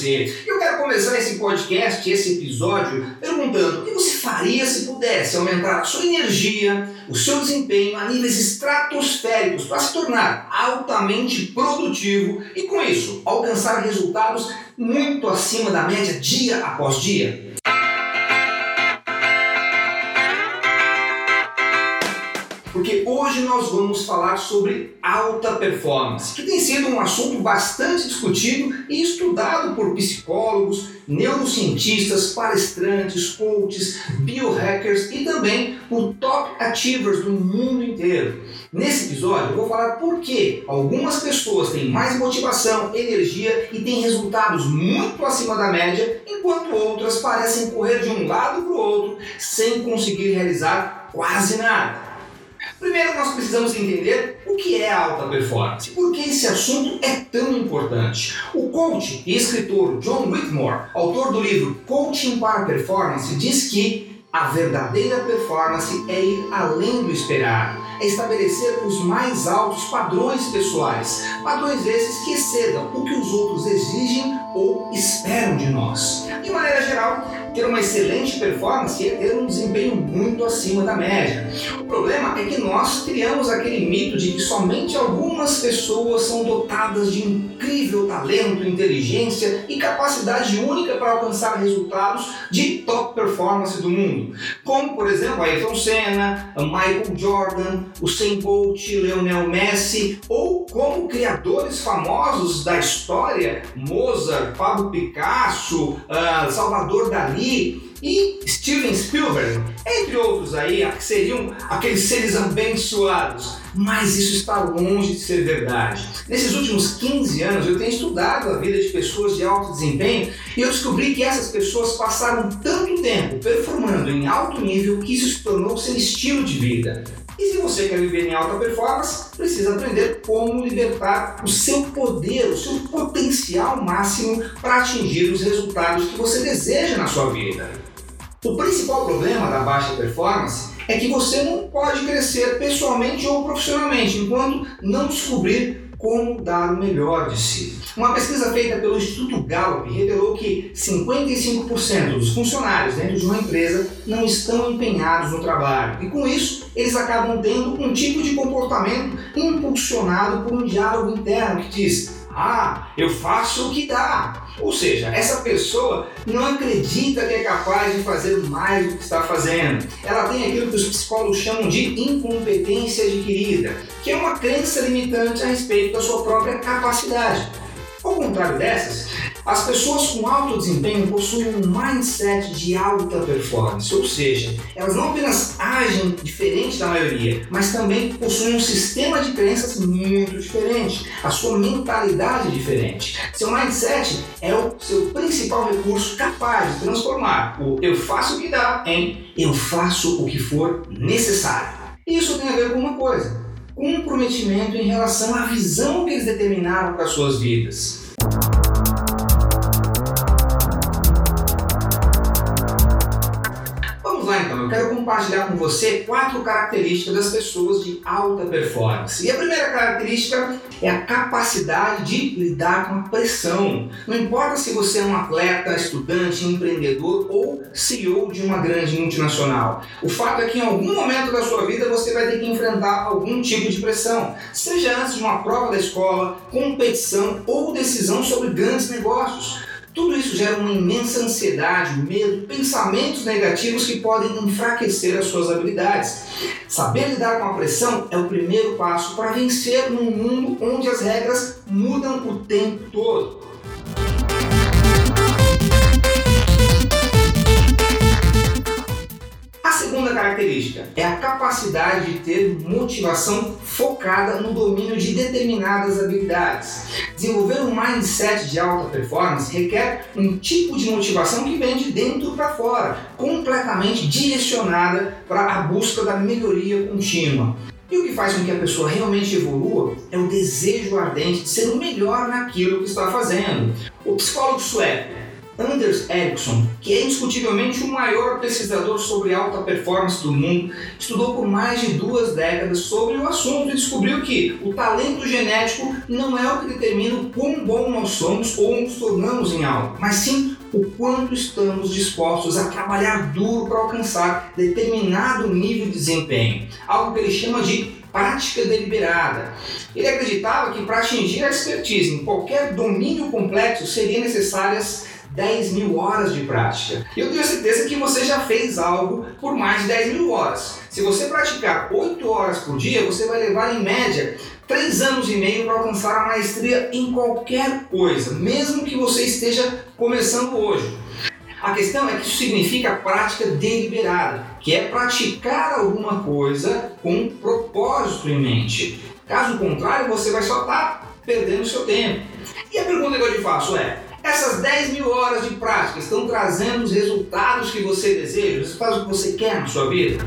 você. Eu quero começar esse podcast, esse episódio, perguntando o que você faria se pudesse aumentar a sua energia, o seu desempenho a níveis estratosféricos para se tornar altamente produtivo e, com isso, alcançar resultados muito acima da média dia após dia? Porque hoje nós vamos falar sobre alta performance, que tem sido um assunto bastante discutido e estudado por psicólogos, neurocientistas, palestrantes, coaches, biohackers e também por top achievers do mundo inteiro. Nesse episódio eu vou falar por que algumas pessoas têm mais motivação, energia e têm resultados muito acima da média, enquanto outras parecem correr de um lado para o outro sem conseguir realizar quase nada. Primeiro, nós precisamos entender o que é alta performance, por que esse assunto é tão importante. O coach e escritor John Whitmore, autor do livro Coaching para Performance, diz que a verdadeira performance é ir além do esperado, é estabelecer os mais altos padrões pessoais, padrões esses que excedam o que os outros exigem ou esperam de nós. De maneira geral, ter uma excelente performance é ter um desempenho muito acima da média. O problema é que nós criamos aquele mito de que somente algumas pessoas são dotadas de incrível talento, inteligência e capacidade única para alcançar resultados de top performance do mundo, como por exemplo Ayrton Senna, Michael Jordan, Usain Bolt, Lionel Messi ou como criadores famosos da história, Mozart, Pablo Picasso, uh, Salvador Dali e Steven Spielberg, entre outros aí, que seriam aqueles seres abençoados. Mas isso está longe de ser verdade. Nesses últimos 15 anos eu tenho estudado a vida de pessoas de alto desempenho e eu descobri que essas pessoas passaram tanto tempo performando em alto nível que isso se tornou seu estilo de vida. E se você quer viver em alta performance, precisa aprender como libertar o seu poder, o seu potencial máximo para atingir os resultados que você deseja na sua vida. O principal problema da baixa performance é que você não pode crescer pessoalmente ou profissionalmente enquanto não descobrir como dar o melhor de si. Uma pesquisa feita pelo Instituto Gallup revelou que 55% dos funcionários dentro de uma empresa não estão empenhados no trabalho e, com isso, eles acabam tendo um tipo de comportamento impulsionado por um diálogo interno que diz: Ah, eu faço o que dá. Ou seja, essa pessoa não acredita que é capaz de fazer mais do que está fazendo. Ela tem aquilo que os psicólogos chamam de incompetência adquirida, que é uma crença limitante a respeito da sua própria capacidade. Ao contrário dessas, as pessoas com alto desempenho possuem um mindset de alta performance, ou seja, elas não apenas agem diferente da maioria, mas também possuem um sistema de crenças muito diferente, a sua mentalidade é diferente. Seu mindset é o seu principal recurso capaz de transformar o eu faço o que dá em eu faço o que for necessário. Isso tem a ver com uma coisa: comprometimento em relação à visão que eles determinaram para suas vidas. Compartilhar com você quatro características das pessoas de alta performance. E a primeira característica é a capacidade de lidar com a pressão. Não importa se você é um atleta, estudante, empreendedor ou CEO de uma grande multinacional. O fato é que em algum momento da sua vida você vai ter que enfrentar algum tipo de pressão, seja antes de uma prova da escola, competição ou decisão sobre grandes negócios. Tudo isso gera uma imensa ansiedade, medo, pensamentos negativos que podem enfraquecer as suas habilidades. Saber lidar com a pressão é o primeiro passo para vencer num mundo onde as regras mudam o tempo todo. segunda característica é a capacidade de ter motivação focada no domínio de determinadas habilidades. Desenvolver um mindset de alta performance requer um tipo de motivação que vem de dentro para fora, completamente direcionada para a busca da melhoria contínua. E o que faz com que a pessoa realmente evolua é o desejo ardente de ser o melhor naquilo que está fazendo. O psicólogo sueco Anders Ericsson, que é indiscutivelmente o maior pesquisador sobre alta performance do mundo, estudou por mais de duas décadas sobre o assunto e descobriu que o talento genético não é o que determina o quão bom nós somos ou nos tornamos em algo, mas sim o quanto estamos dispostos a trabalhar duro para alcançar determinado nível de desempenho, algo que ele chama de prática deliberada. Ele acreditava que para atingir a expertise em qualquer domínio complexo seriam necessárias 10 mil horas de prática. Eu tenho certeza que você já fez algo por mais de 10 mil horas. Se você praticar 8 horas por dia, você vai levar em média 3 anos e meio para alcançar a maestria em qualquer coisa, mesmo que você esteja começando hoje. A questão é que isso significa prática deliberada, que é praticar alguma coisa com um propósito em mente. Caso contrário, você vai só estar tá perdendo seu tempo. E a pergunta que eu te faço é: essas 10 mil horas de prática estão trazendo os resultados que você deseja, os resultados que você quer na sua vida?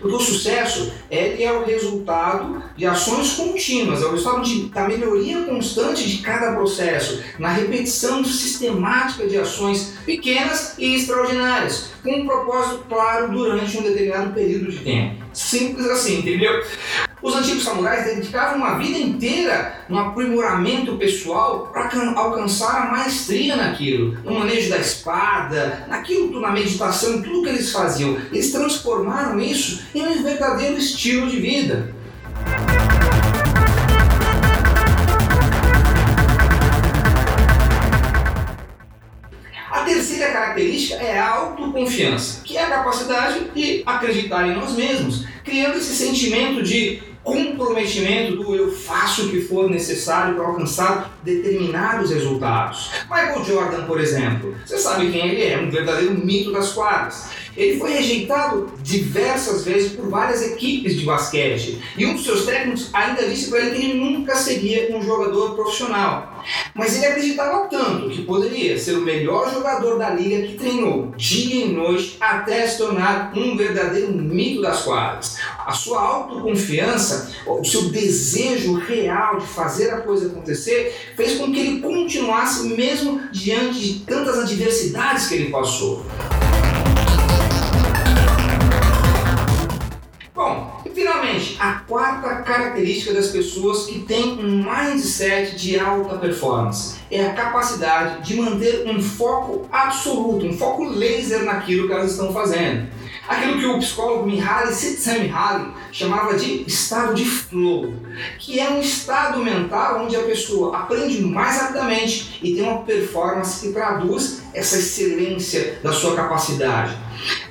Porque o sucesso ele é o resultado de ações contínuas, é o resultado de, da melhoria constante de cada processo, na repetição sistemática de ações pequenas e extraordinárias, com um propósito claro durante um determinado período de tempo. Simples assim, entendeu? Os antigos samurais dedicavam uma vida inteira no aprimoramento pessoal para alcançar a maestria naquilo, no manejo da espada, naquilo, na meditação, tudo que eles faziam. Eles transformaram isso em um verdadeiro estilo de vida. Característica é a autoconfiança, que é a capacidade de acreditar em nós mesmos, criando esse sentimento de comprometimento do eu faço o que for necessário para alcançar determinados resultados. Michael Jordan, por exemplo, você sabe quem ele é, um verdadeiro mito das quadras. Ele foi rejeitado diversas vezes por várias equipes de basquete e um dos seus técnicos ainda disse para ele que ele nunca seria um jogador profissional. Mas ele acreditava tanto que poderia ser o melhor jogador da liga que treinou dia e noite até se tornar um verdadeiro mito das quadras. A sua autoconfiança, o seu desejo real de fazer a coisa acontecer, fez com que ele continuasse mesmo diante de tantas adversidades que ele passou. A quarta característica das pessoas que têm um mindset de alta performance é a capacidade de manter um foco absoluto, um foco laser naquilo que elas estão fazendo. Aquilo que o psicólogo Mihaly Csikszentmihalyi chamava de estado de flow, que é um estado mental onde a pessoa aprende mais rapidamente e tem uma performance que traduz essa excelência da sua capacidade.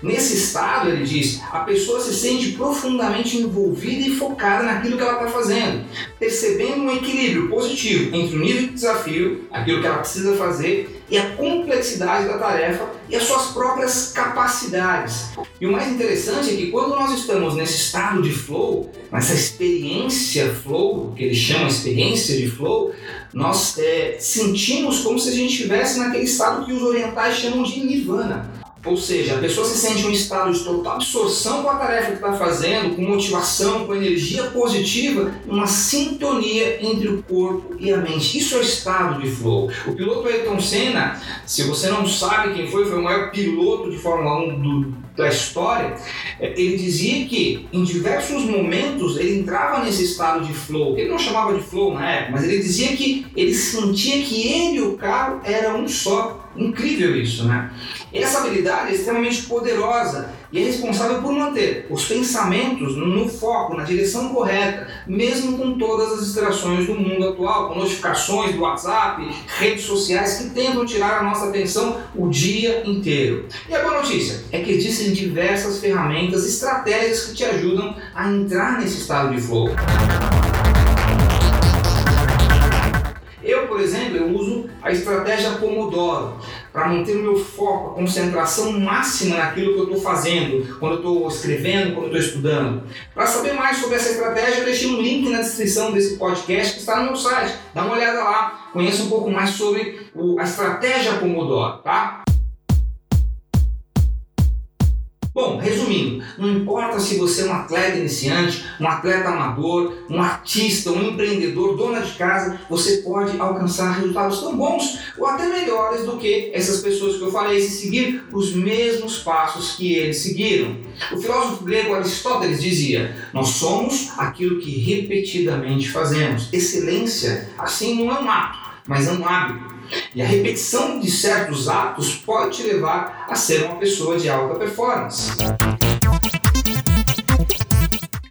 Nesse estado, ele diz, a pessoa se sente profundamente envolvida e focada naquilo que ela está fazendo, percebendo um equilíbrio positivo entre o nível de desafio, aquilo que ela precisa fazer, e a complexidade da tarefa e as suas próprias capacidades. E o mais interessante é que quando nós estamos nesse estado de flow, nessa experiência flow, que eles chamam experiência de flow, nós é, sentimos como se a gente estivesse naquele estado que os orientais chamam de nirvana. Ou seja, a pessoa se sente em um estado de total absorção com a tarefa que está fazendo, com motivação, com energia positiva, uma sintonia entre o corpo e a mente. Isso é o estado de flow. O piloto Ayrton Senna, se você não sabe quem foi, foi o maior piloto de Fórmula 1 do, da história, é, ele dizia que em diversos momentos ele entrava nesse estado de flow. Ele não chamava de flow na época, mas ele dizia que ele sentia que ele e o carro eram um só. Incrível isso, né? Essa habilidade é extremamente poderosa e é responsável por manter os pensamentos no foco, na direção correta, mesmo com todas as distrações do mundo atual, com notificações do WhatsApp, redes sociais que tentam tirar a nossa atenção o dia inteiro. E a boa notícia é que existem diversas ferramentas, estratégias que te ajudam a entrar nesse estado de flow. Eu, por exemplo, eu uso a estratégia Pomodoro para manter o meu foco, a concentração máxima naquilo que eu estou fazendo, quando eu estou escrevendo, quando eu estou estudando. Para saber mais sobre essa estratégia, eu deixei um link na descrição desse podcast que está no meu site. Dá uma olhada lá, conheça um pouco mais sobre o, a estratégia Pomodoro, tá? Bom, resumindo, não importa se você é um atleta iniciante, um atleta amador, um artista, um empreendedor, dona de casa, você pode alcançar resultados tão bons ou até melhores do que essas pessoas que eu falei se seguir os mesmos passos que eles seguiram. O filósofo grego Aristóteles dizia: Nós somos aquilo que repetidamente fazemos. Excelência, assim, não é um ato, mas é um hábito. E a repetição de certos atos pode te levar a ser uma pessoa de alta performance.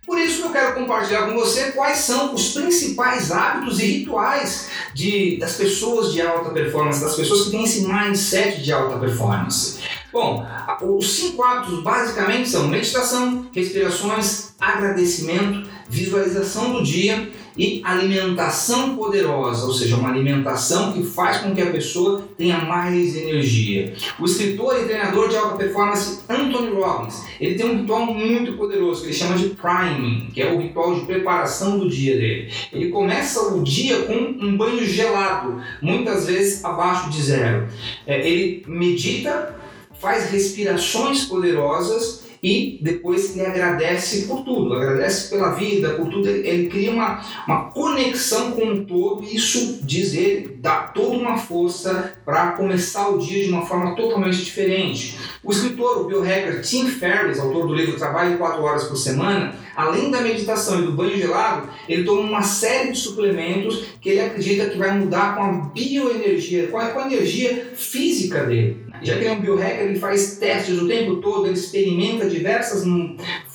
Por isso eu quero compartilhar com você quais são os principais hábitos e rituais de, das pessoas de alta performance, das pessoas que têm esse mindset de alta performance. Bom, os cinco hábitos basicamente são meditação, respirações, agradecimento, visualização do dia e alimentação poderosa, ou seja, uma alimentação que faz com que a pessoa tenha mais energia. O escritor e treinador de alta performance Anthony Robbins, ele tem um ritual muito poderoso que ele chama de priming, que é o ritual de preparação do dia dele. Ele começa o dia com um banho gelado, muitas vezes abaixo de zero. É, ele medita, faz respirações poderosas e depois ele agradece por tudo, agradece pela vida, por tudo. Ele, ele cria uma, uma conexão com o todo e isso, diz ele, dá toda uma força para começar o dia de uma forma totalmente diferente. O escritor, o biohacker Tim Ferriss, autor do livro Trabalho 4 Horas por Semana, além da meditação e do banho gelado, ele toma uma série de suplementos que ele acredita que vai mudar com a bioenergia, com a, com a energia física dele. Já que ele é um biohacker, ele faz testes o tempo todo, ele experimenta diversas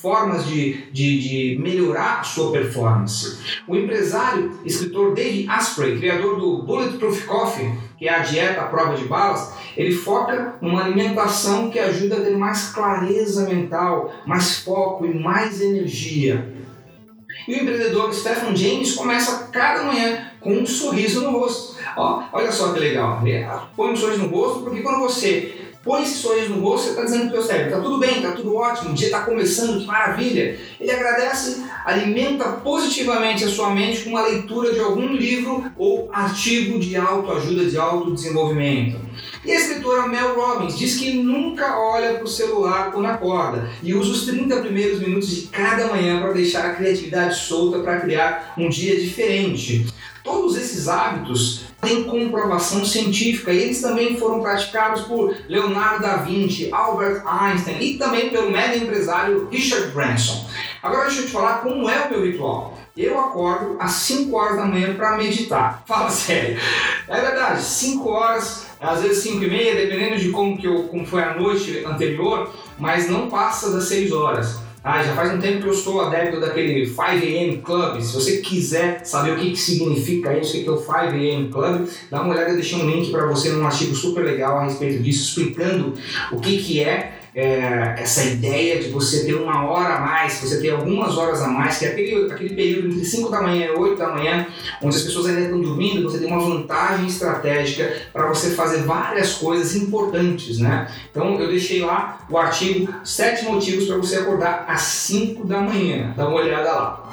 formas de, de, de melhorar a sua performance. O empresário, escritor David Asprey, criador do Bulletproof Coffee, que é a dieta à prova de balas, ele foca numa alimentação que ajuda a ter mais clareza mental, mais foco e mais energia. E o empreendedor Stephen James começa cada manhã com um sorriso no rosto. Ó, olha só que legal. Põe um sorriso no rosto, porque quando você põe esse sorriso no rosto, você está dizendo para o seu cérebro, está tudo bem, está tudo ótimo, o dia está começando, que maravilha. Ele agradece, alimenta positivamente a sua mente com a leitura de algum livro ou artigo de autoajuda, de autodesenvolvimento. E a escritora Mel Robbins diz que nunca olha para o celular quando acorda e usa os 30 primeiros minutos de cada manhã para deixar a criatividade solta para criar um dia diferente. Todos esses hábitos têm comprovação científica e eles também foram praticados por Leonardo da Vinci, Albert Einstein e também pelo mega empresário Richard Branson. Agora deixa eu te falar como é o meu ritual. Eu acordo às 5 horas da manhã para meditar. Fala sério. É verdade, 5 horas, às vezes 5 e meia, dependendo de como, que eu, como foi a noite anterior, mas não passa das 6 horas. Ah, já faz um tempo que eu sou adepto daquele 5am Club. Se você quiser saber o que, que significa isso, o que é o 5am Club, dá uma olhada, eu deixei um link para você num artigo super legal a respeito disso, explicando o que, que é é, essa ideia de você ter uma hora a mais, você ter algumas horas a mais, que é aquele, aquele período entre 5 da manhã e 8 da manhã, onde as pessoas ainda estão dormindo, você tem uma vantagem estratégica para você fazer várias coisas importantes, né? Então eu deixei lá o artigo 7 motivos para você acordar às 5 da manhã. Dá uma olhada lá.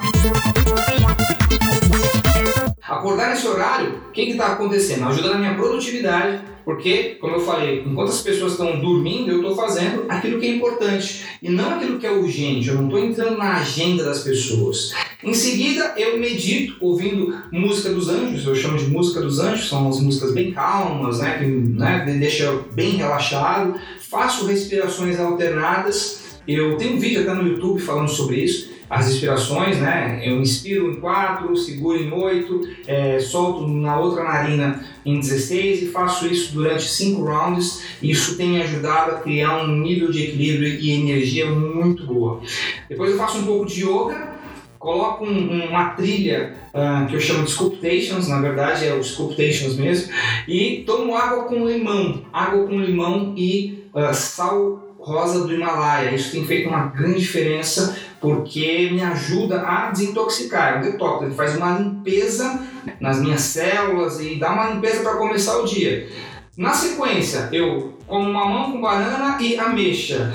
Acordar nesse horário, o que está acontecendo? Ajuda na minha produtividade, porque, como eu falei, enquanto as pessoas estão dormindo, eu estou fazendo aquilo que é importante e não aquilo que é urgente. Eu não estou entrando na agenda das pessoas. Em seguida, eu medito ouvindo música dos anjos, eu chamo de música dos anjos, são as músicas bem calmas, né, que né, deixa bem relaxado. Faço respirações alternadas. Eu tenho um vídeo até no YouTube falando sobre isso as respirações, né? Eu inspiro em 4, seguro em 8, é, solto na outra narina em 16 e faço isso durante 5 rounds. Isso tem me ajudado a criar um nível de equilíbrio e energia muito boa. Depois eu faço um pouco de yoga, coloco um, uma trilha uh, que eu chamo de Sculptations, na verdade é o Sculptations mesmo, e tomo água com limão, água com limão e uh, sal rosa do Himalaia. Isso tem feito uma grande diferença porque me ajuda a desintoxicar. É um detox, ele faz uma limpeza nas minhas células e dá uma limpeza para começar o dia. Na sequência, eu como mamão com banana e ameixa,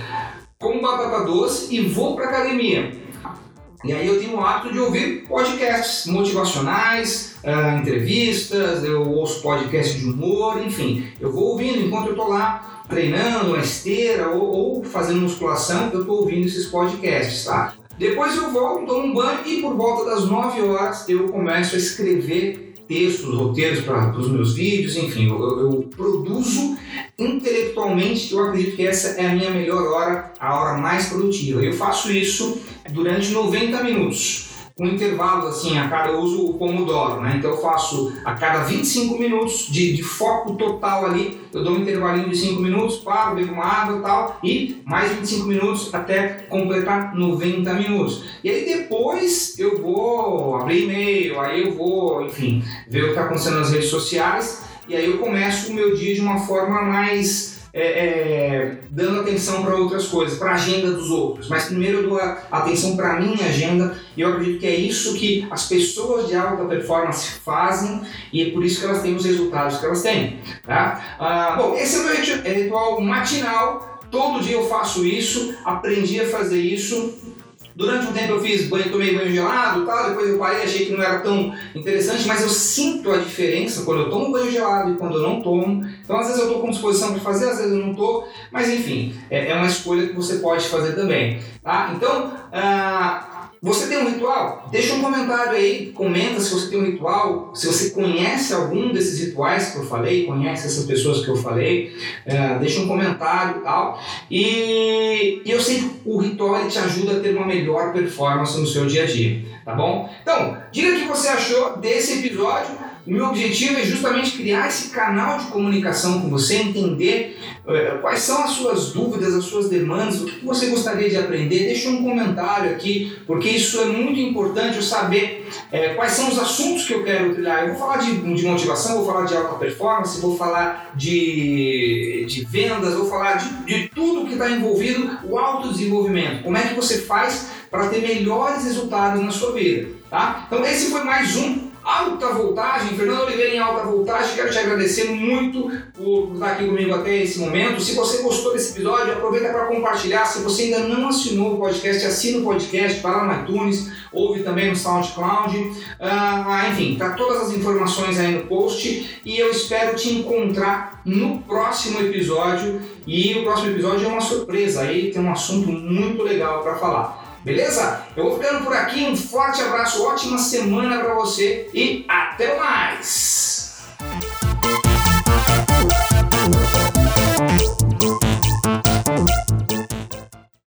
como batata doce e vou para academia. E aí eu tenho o hábito de ouvir podcasts motivacionais, uh, entrevistas, eu ouço podcasts de humor, enfim. Eu vou ouvindo enquanto eu estou lá treinando na esteira ou, ou fazendo musculação, eu estou ouvindo esses podcasts, tá? Depois eu volto, tomo um banho e por volta das 9 horas eu começo a escrever textos, roteiros para os meus vídeos, enfim, eu, eu, produzo intelectualmente, eu acredito que essa é a minha melhor hora, a hora mais produtiva. Eu faço isso durante 90 minutos com intervalo assim, a cada eu uso o Pomodoro, né? Então eu faço a cada 25 minutos de, de foco total ali, eu dou um intervalinho de 5 minutos, paro, bebo uma água e tal, e mais 25 minutos até completar 90 minutos. E aí depois eu vou abrir e-mail, aí eu vou, enfim, ver o que está acontecendo nas redes sociais, e aí eu começo o meu dia de uma forma mais é, é, dando atenção para outras coisas, para a agenda dos outros. Mas primeiro eu dou atenção para a minha agenda e eu acredito que é isso que as pessoas de alta performance fazem e é por isso que elas têm os resultados que elas têm. Tá? Ah, bom, esse é o meu ritual matinal. Todo dia eu faço isso, aprendi a fazer isso Durante um tempo eu fiz banho, tomei banho gelado tal, depois eu parei, achei que não era tão interessante, mas eu sinto a diferença quando eu tomo banho gelado e quando eu não tomo. Então às vezes eu estou com disposição para fazer, às vezes eu não estou, mas enfim, é, é, uma escolha que você pode fazer também. Tá? Então, ah, você tem um ritual? Deixa um comentário aí, comenta se você tem um ritual, se você conhece algum desses rituais que eu falei, conhece essas pessoas que eu falei, é, deixa um comentário e tal. E, e eu sei que o ritual te ajuda a ter uma melhor performance no seu dia a dia, tá bom? Então, diga o que você achou desse episódio. O meu objetivo é justamente criar esse canal de comunicação com você, entender uh, quais são as suas dúvidas, as suas demandas, o que você gostaria de aprender. Deixa um comentário aqui, porque isso é muito importante eu saber uh, quais são os assuntos que eu quero trilhar. Eu vou falar de, de motivação, vou falar de alta performance, vou falar de, de vendas, vou falar de, de tudo que está envolvido o autodesenvolvimento. Como é que você faz para ter melhores resultados na sua vida. Tá? Então esse foi mais um Alta Voltagem, Fernando Oliveira em Alta Voltagem, quero te agradecer muito por estar aqui comigo até esse momento. Se você gostou desse episódio, aproveita para compartilhar. Se você ainda não assinou o podcast, assina o podcast, vai lá no iTunes, ouve também no SoundCloud. Ah, enfim, tá todas as informações aí no post e eu espero te encontrar no próximo episódio. E o próximo episódio é uma surpresa, aí tem um assunto muito legal para falar. Beleza? Eu vou ficando por aqui. Um forte abraço, ótima semana para você e até mais!